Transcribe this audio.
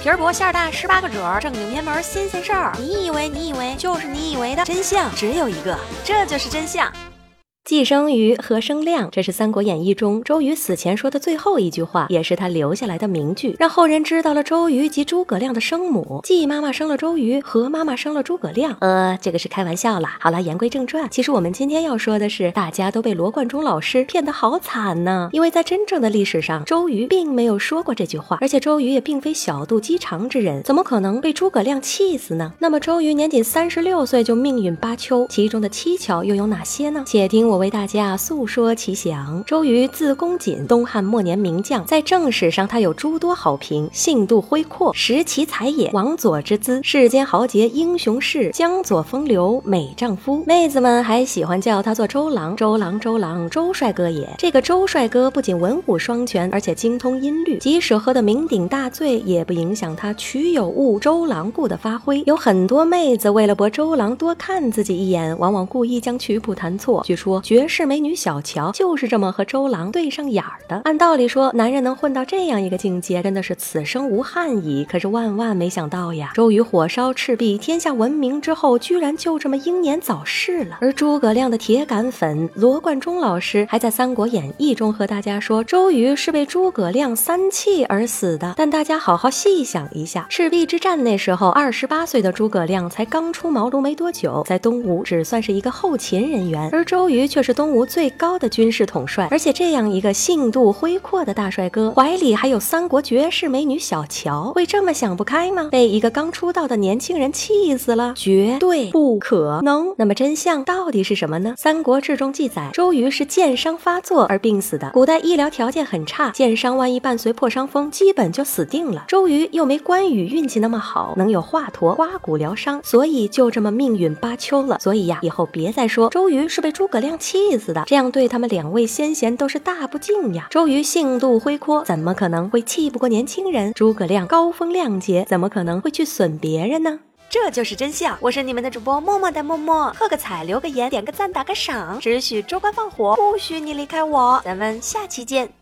皮儿薄馅儿大，十八个褶儿，正经偏门新鲜事儿。你以为你以为就是你以为的真相只有一个，这就是真相。既生瑜，何生亮？这是《三国演义》中周瑜死前说的最后一句话，也是他留下来的名句，让后人知道了周瑜及诸葛亮的生母。季妈妈生了周瑜，何妈妈生了诸葛亮。呃，这个是开玩笑啦。好了，言归正传，其实我们今天要说的是，大家都被罗贯中老师骗得好惨呢。因为在真正的历史上，周瑜并没有说过这句话，而且周瑜也并非小肚鸡肠之人，怎么可能被诸葛亮气死呢？那么周瑜年仅三十六岁就命运巴丘，其中的蹊跷又有哪些呢？且听。我我为大家诉说其详。周瑜字公瑾，东汉末年名将，在正史上他有诸多好评，性度恢阔，识其才也，王佐之姿，世间豪杰英雄士，江左风流美丈夫。妹子们还喜欢叫他做周郎，周郎，周郎，周帅哥也。这个周帅哥不仅文武双全，而且精通音律，即使喝得酩酊大醉，也不影响他曲有误，周郎顾的发挥。有很多妹子为了博周郎多看自己一眼，往往故意将曲谱弹错。据说。绝世美女小乔就是这么和周郎对上眼儿的。按道理说，男人能混到这样一个境界，真的是此生无憾矣。可是万万没想到呀，周瑜火烧赤壁，天下闻名之后，居然就这么英年早逝了。而诸葛亮的铁杆粉罗贯中老师还在《三国演义》中和大家说，周瑜是被诸葛亮三气而死的。但大家好好细想一下，赤壁之战那时候，二十八岁的诸葛亮才刚出茅庐没多久，在东吴只算是一个后勤人员，而周瑜。却是东吴最高的军事统帅，而且这样一个性度恢阔的大帅哥，怀里还有三国绝世美女小乔，会这么想不开吗？被一个刚出道的年轻人气死了，绝对不可能。那么真相到底是什么呢？《三国志》中记载，周瑜是箭伤发作而病死的。古代医疗条件很差，箭伤万一伴随破伤风，基本就死定了。周瑜又没关羽运气那么好，能有华佗刮骨疗伤，所以就这么命运巴丘了。所以呀，以后别再说周瑜是被诸葛亮。气死的，这样对他们两位先贤都是大不敬呀。周瑜性度恢阔，怎么可能会气不过年轻人？诸葛亮高风亮节，怎么可能会去损别人呢？这就是真相。我是你们的主播默默的默默，喝个彩，留个言，点个赞，打个赏，只许州官放火，不许你离开我。咱们下期见。